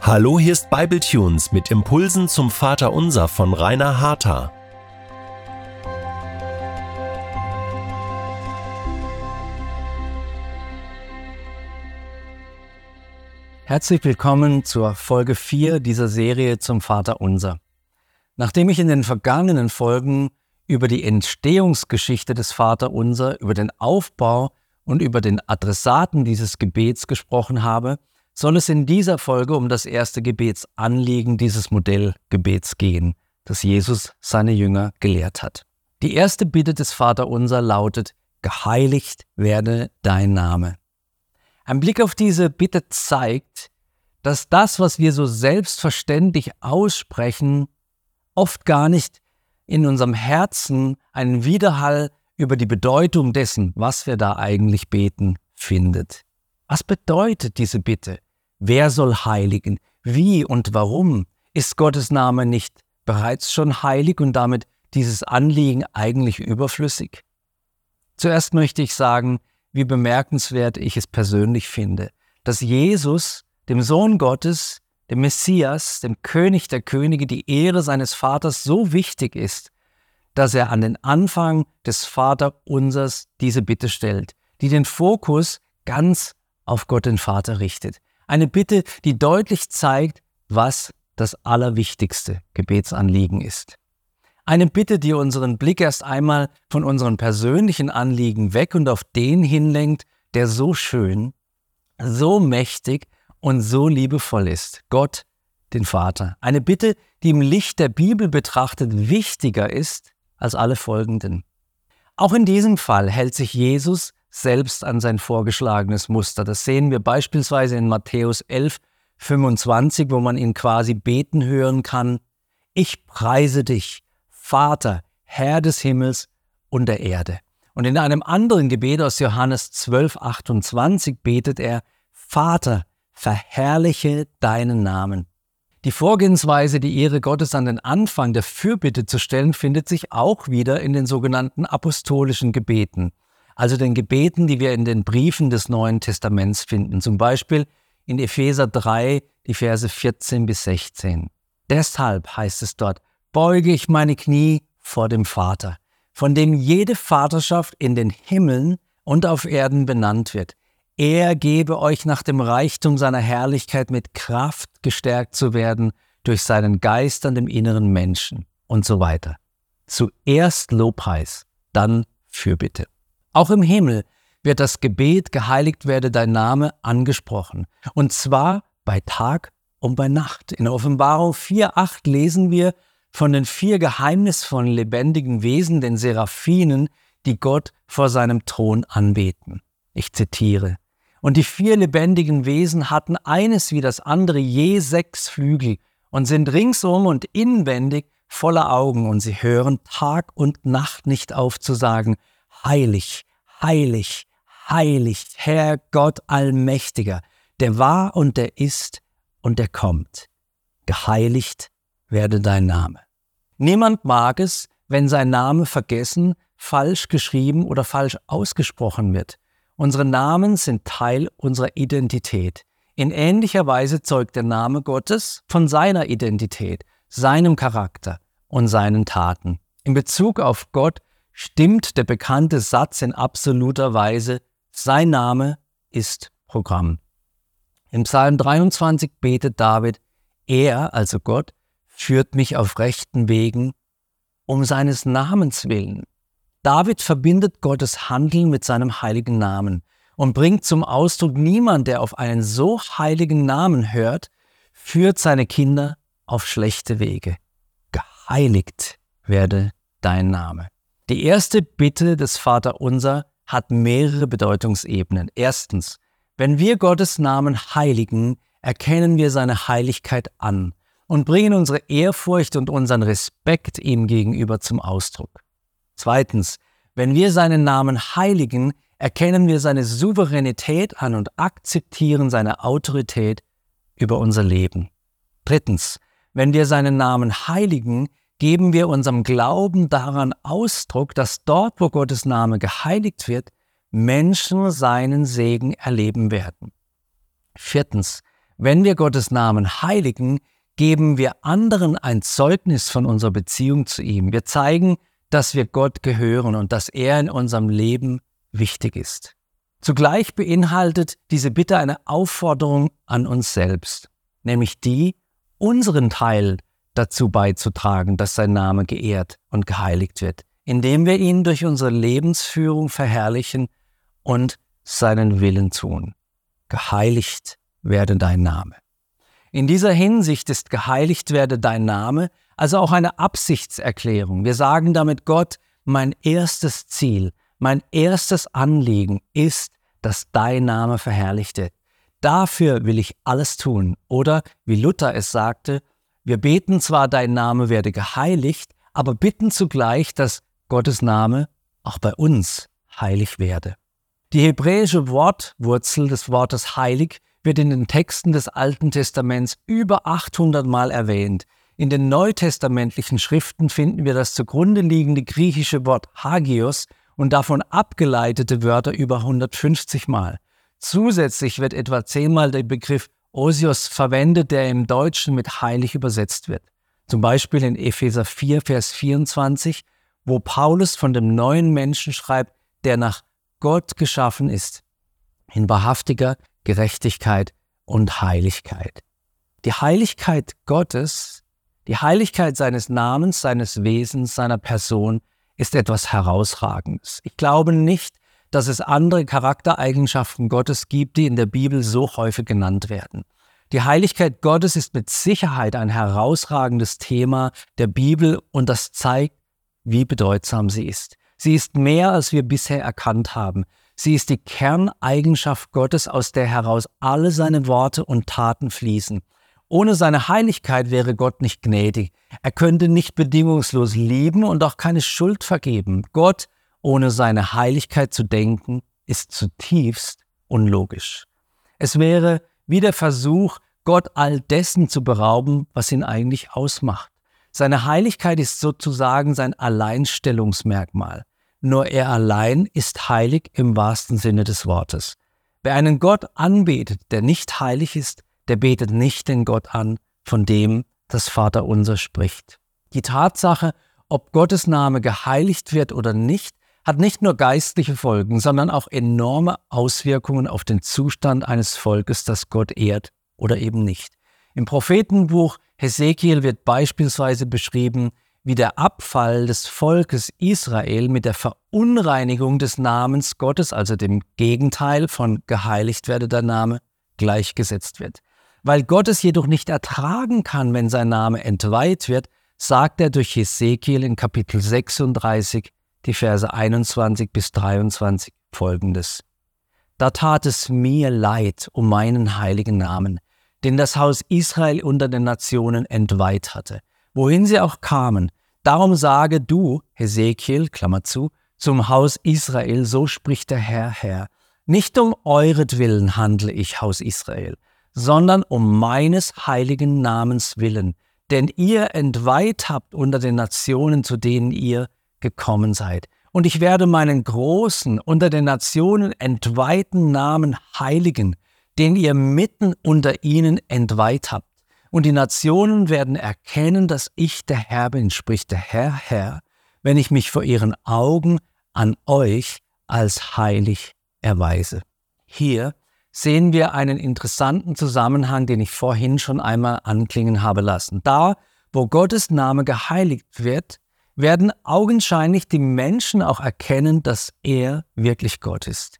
Hallo, hier ist Bibletunes mit Impulsen zum Vater Unser von Rainer Harter. Herzlich willkommen zur Folge 4 dieser Serie zum Vater Unser. Nachdem ich in den vergangenen Folgen über die Entstehungsgeschichte des Vater Unser, über den Aufbau und über den Adressaten dieses Gebets gesprochen habe, soll es in dieser Folge um das erste Gebetsanliegen dieses Modellgebets gehen, das Jesus seine Jünger gelehrt hat. Die erste Bitte des Vaterunser lautet, geheiligt werde dein Name. Ein Blick auf diese Bitte zeigt, dass das, was wir so selbstverständlich aussprechen, oft gar nicht in unserem Herzen einen Widerhall über die Bedeutung dessen, was wir da eigentlich beten, findet. Was bedeutet diese Bitte? Wer soll heiligen? Wie und warum? Ist Gottes Name nicht bereits schon heilig und damit dieses Anliegen eigentlich überflüssig? Zuerst möchte ich sagen, wie bemerkenswert ich es persönlich finde, dass Jesus, dem Sohn Gottes, dem Messias, dem König der Könige, die Ehre seines Vaters so wichtig ist, dass er an den Anfang des Vaterunsers diese Bitte stellt, die den Fokus ganz auf Gott den Vater richtet. Eine Bitte, die deutlich zeigt, was das allerwichtigste Gebetsanliegen ist. Eine Bitte, die unseren Blick erst einmal von unseren persönlichen Anliegen weg und auf den hinlenkt, der so schön, so mächtig und so liebevoll ist. Gott, den Vater. Eine Bitte, die im Licht der Bibel betrachtet wichtiger ist als alle folgenden. Auch in diesem Fall hält sich Jesus selbst an sein vorgeschlagenes Muster. Das sehen wir beispielsweise in Matthäus 11, 25, wo man ihn quasi beten hören kann. Ich preise dich, Vater, Herr des Himmels und der Erde. Und in einem anderen Gebet aus Johannes 12, 28 betet er, Vater, verherrliche deinen Namen. Die Vorgehensweise, die Ehre Gottes an den Anfang der Fürbitte zu stellen, findet sich auch wieder in den sogenannten apostolischen Gebeten also den Gebeten, die wir in den Briefen des Neuen Testaments finden, zum Beispiel in Epheser 3, die Verse 14 bis 16. Deshalb heißt es dort, beuge ich meine Knie vor dem Vater, von dem jede Vaterschaft in den Himmeln und auf Erden benannt wird. Er gebe euch nach dem Reichtum seiner Herrlichkeit mit Kraft gestärkt zu werden durch seinen Geist an dem inneren Menschen und so weiter. Zuerst Lobpreis, dann Fürbitte. Auch im Himmel wird das Gebet geheiligt werde dein Name angesprochen. Und zwar bei Tag und bei Nacht. In Offenbarung 4.8 lesen wir von den vier geheimnisvollen lebendigen Wesen, den Seraphinen, die Gott vor seinem Thron anbeten. Ich zitiere. Und die vier lebendigen Wesen hatten eines wie das andere je sechs Flügel und sind ringsum und inwendig voller Augen und sie hören Tag und Nacht nicht auf zu sagen, heilig, heilig, heilig, Herr Gott Allmächtiger, der war und der ist und der kommt. Geheiligt werde dein Name. Niemand mag es, wenn sein Name vergessen, falsch geschrieben oder falsch ausgesprochen wird. Unsere Namen sind Teil unserer Identität. In ähnlicher Weise zeugt der Name Gottes von seiner Identität, seinem Charakter und seinen Taten. In Bezug auf Gott stimmt der bekannte Satz in absoluter Weise, sein Name ist Programm. Im Psalm 23 betet David, er, also Gott, führt mich auf rechten Wegen um seines Namens willen. David verbindet Gottes Handeln mit seinem heiligen Namen und bringt zum Ausdruck, niemand, der auf einen so heiligen Namen hört, führt seine Kinder auf schlechte Wege. Geheiligt werde dein Name. Die erste Bitte des Vaterunser hat mehrere Bedeutungsebenen. Erstens, wenn wir Gottes Namen heiligen, erkennen wir seine Heiligkeit an und bringen unsere Ehrfurcht und unseren Respekt ihm gegenüber zum Ausdruck. Zweitens, wenn wir seinen Namen heiligen, erkennen wir seine Souveränität an und akzeptieren seine Autorität über unser Leben. Drittens, wenn wir seinen Namen heiligen, geben wir unserem Glauben daran Ausdruck, dass dort, wo Gottes Name geheiligt wird, Menschen seinen Segen erleben werden. Viertens, wenn wir Gottes Namen heiligen, geben wir anderen ein Zeugnis von unserer Beziehung zu ihm. Wir zeigen, dass wir Gott gehören und dass er in unserem Leben wichtig ist. Zugleich beinhaltet diese Bitte eine Aufforderung an uns selbst, nämlich die, unseren Teil dazu beizutragen, dass sein Name geehrt und geheiligt wird, indem wir ihn durch unsere Lebensführung verherrlichen und seinen Willen tun. Geheiligt werde dein Name. In dieser Hinsicht ist geheiligt werde dein Name also auch eine Absichtserklärung. Wir sagen damit Gott, mein erstes Ziel, mein erstes Anliegen ist, dass dein Name verherrlicht wird. Dafür will ich alles tun. Oder wie Luther es sagte, wir beten zwar, dein Name werde geheiligt, aber bitten zugleich, dass Gottes Name auch bei uns heilig werde. Die hebräische Wortwurzel des Wortes heilig wird in den Texten des Alten Testaments über 800 Mal erwähnt. In den neutestamentlichen Schriften finden wir das zugrunde liegende griechische Wort Hagios und davon abgeleitete Wörter über 150 Mal. Zusätzlich wird etwa zehnmal der Begriff Osios verwendet, der im Deutschen mit heilig übersetzt wird. Zum Beispiel in Epheser 4, Vers 24, wo Paulus von dem neuen Menschen schreibt, der nach Gott geschaffen ist, in wahrhaftiger Gerechtigkeit und Heiligkeit. Die Heiligkeit Gottes, die Heiligkeit seines Namens, seines Wesens, seiner Person ist etwas Herausragendes. Ich glaube nicht, dass es andere Charaktereigenschaften Gottes gibt, die in der Bibel so häufig genannt werden. Die Heiligkeit Gottes ist mit Sicherheit ein herausragendes Thema der Bibel und das zeigt, wie bedeutsam sie ist. Sie ist mehr, als wir bisher erkannt haben. Sie ist die Kerneigenschaft Gottes, aus der heraus alle seine Worte und Taten fließen. Ohne seine Heiligkeit wäre Gott nicht gnädig. Er könnte nicht bedingungslos lieben und auch keine Schuld vergeben. Gott, ohne seine Heiligkeit zu denken, ist zutiefst unlogisch. Es wäre wie der Versuch, Gott all dessen zu berauben, was ihn eigentlich ausmacht. Seine Heiligkeit ist sozusagen sein Alleinstellungsmerkmal. Nur er allein ist heilig im wahrsten Sinne des Wortes. Wer einen Gott anbetet, der nicht heilig ist, der betet nicht den Gott an, von dem das Vaterunser spricht. Die Tatsache, ob Gottes Name geheiligt wird oder nicht, hat nicht nur geistliche Folgen, sondern auch enorme Auswirkungen auf den Zustand eines Volkes, das Gott ehrt oder eben nicht. Im Prophetenbuch Hesekiel wird beispielsweise beschrieben, wie der Abfall des Volkes Israel mit der Verunreinigung des Namens Gottes, also dem Gegenteil von geheiligt werde der Name, gleichgesetzt wird. Weil Gott es jedoch nicht ertragen kann, wenn sein Name entweiht wird, sagt er durch Hesekiel in Kapitel 36 die Verse 21 bis 23 folgendes. Da tat es mir leid um meinen heiligen Namen, den das Haus Israel unter den Nationen entweiht hatte wohin sie auch kamen. Darum sage du, Hesekiel, Klammer zu, zum Haus Israel, so spricht der Herr, Herr, nicht um euretwillen handle ich, Haus Israel, sondern um meines heiligen Namens willen, denn ihr entweiht habt unter den Nationen, zu denen ihr gekommen seid. Und ich werde meinen großen, unter den Nationen entweihten Namen heiligen, den ihr mitten unter ihnen entweiht habt. Und die Nationen werden erkennen, dass ich der Herr bin, spricht der Herr, Herr, wenn ich mich vor ihren Augen an euch als heilig erweise. Hier sehen wir einen interessanten Zusammenhang, den ich vorhin schon einmal anklingen habe lassen. Da, wo Gottes Name geheiligt wird, werden augenscheinlich die Menschen auch erkennen, dass er wirklich Gott ist.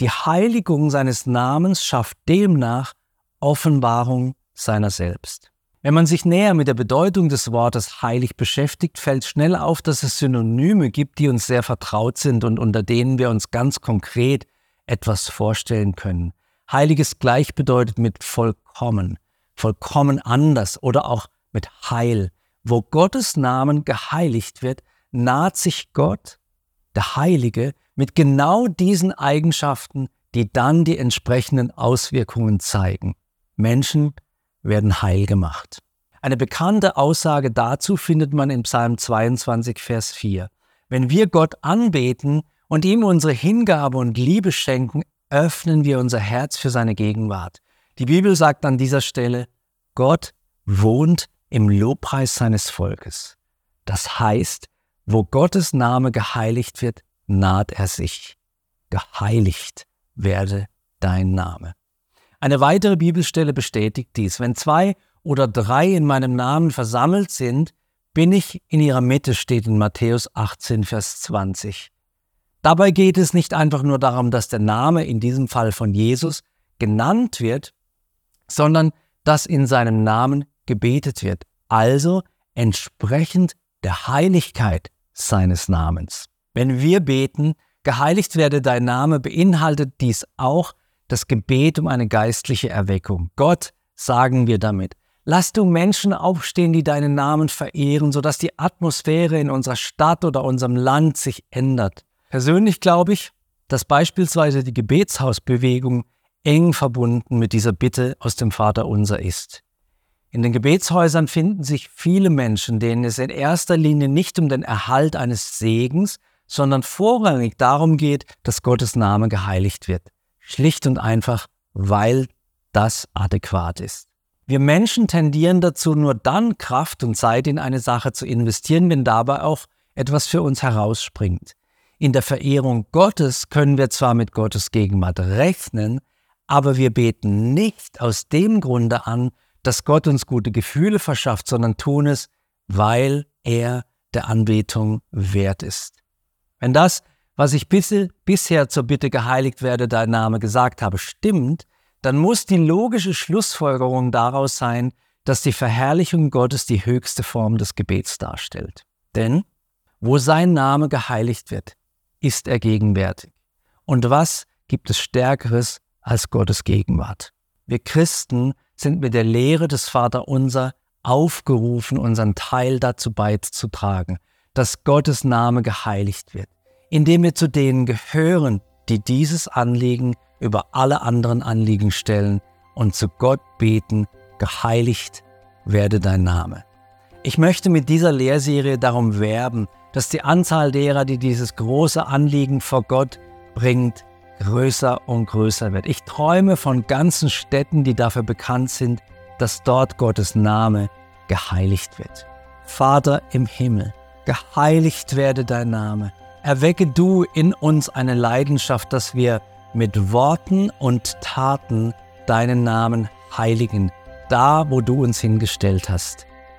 Die Heiligung seines Namens schafft demnach Offenbarung seiner selbst. Wenn man sich näher mit der Bedeutung des Wortes heilig beschäftigt, fällt schnell auf, dass es Synonyme gibt, die uns sehr vertraut sind und unter denen wir uns ganz konkret etwas vorstellen können. Heilig ist gleichbedeutend mit vollkommen, vollkommen anders oder auch mit Heil. Wo Gottes Namen geheiligt wird, naht sich Gott, der Heilige, mit genau diesen Eigenschaften, die dann die entsprechenden Auswirkungen zeigen. Menschen werden heil gemacht. Eine bekannte Aussage dazu findet man in Psalm 22, Vers 4. Wenn wir Gott anbeten und ihm unsere Hingabe und Liebe schenken, öffnen wir unser Herz für seine Gegenwart. Die Bibel sagt an dieser Stelle, Gott wohnt im Lobpreis seines Volkes. Das heißt, wo Gottes Name geheiligt wird, naht er sich. Geheiligt werde dein Name. Eine weitere Bibelstelle bestätigt dies. Wenn zwei oder drei in meinem Namen versammelt sind, bin ich in ihrer Mitte, steht in Matthäus 18, Vers 20. Dabei geht es nicht einfach nur darum, dass der Name in diesem Fall von Jesus genannt wird, sondern dass in seinem Namen gebetet wird, also entsprechend der Heiligkeit seines Namens. Wenn wir beten, geheiligt werde dein Name, beinhaltet dies auch das Gebet um eine geistliche Erweckung. Gott, sagen wir damit, lass du Menschen aufstehen, die deinen Namen verehren, sodass die Atmosphäre in unserer Stadt oder unserem Land sich ändert. Persönlich glaube ich, dass beispielsweise die Gebetshausbewegung eng verbunden mit dieser Bitte aus dem Vater unser ist. In den Gebetshäusern finden sich viele Menschen, denen es in erster Linie nicht um den Erhalt eines Segens, sondern vorrangig darum geht, dass Gottes Name geheiligt wird. Schlicht und einfach, weil das adäquat ist. Wir Menschen tendieren dazu, nur dann Kraft und Zeit in eine Sache zu investieren, wenn dabei auch etwas für uns herausspringt. In der Verehrung Gottes können wir zwar mit Gottes Gegenwart rechnen, aber wir beten nicht aus dem Grunde an, dass Gott uns gute Gefühle verschafft, sondern tun es, weil er der Anbetung wert ist. Wenn das, was ich bisher zur Bitte geheiligt werde, dein Name gesagt habe, stimmt, dann muss die logische Schlussfolgerung daraus sein, dass die Verherrlichung Gottes die höchste Form des Gebets darstellt. Denn wo sein Name geheiligt wird, ist er gegenwärtig. Und was gibt es Stärkeres als Gottes Gegenwart? Wir Christen sind mit der Lehre des Vaterunser aufgerufen, unseren Teil dazu beizutragen, dass Gottes Name geheiligt wird, indem wir zu denen gehören, die dieses Anliegen über alle anderen Anliegen stellen und zu Gott beten, geheiligt werde dein Name. Ich möchte mit dieser Lehrserie darum werben, dass die Anzahl derer, die dieses große Anliegen vor Gott bringt, größer und größer wird. Ich träume von ganzen Städten, die dafür bekannt sind, dass dort Gottes Name geheiligt wird. Vater im Himmel, geheiligt werde dein Name. Erwecke du in uns eine Leidenschaft, dass wir mit Worten und Taten deinen Namen heiligen, da wo du uns hingestellt hast.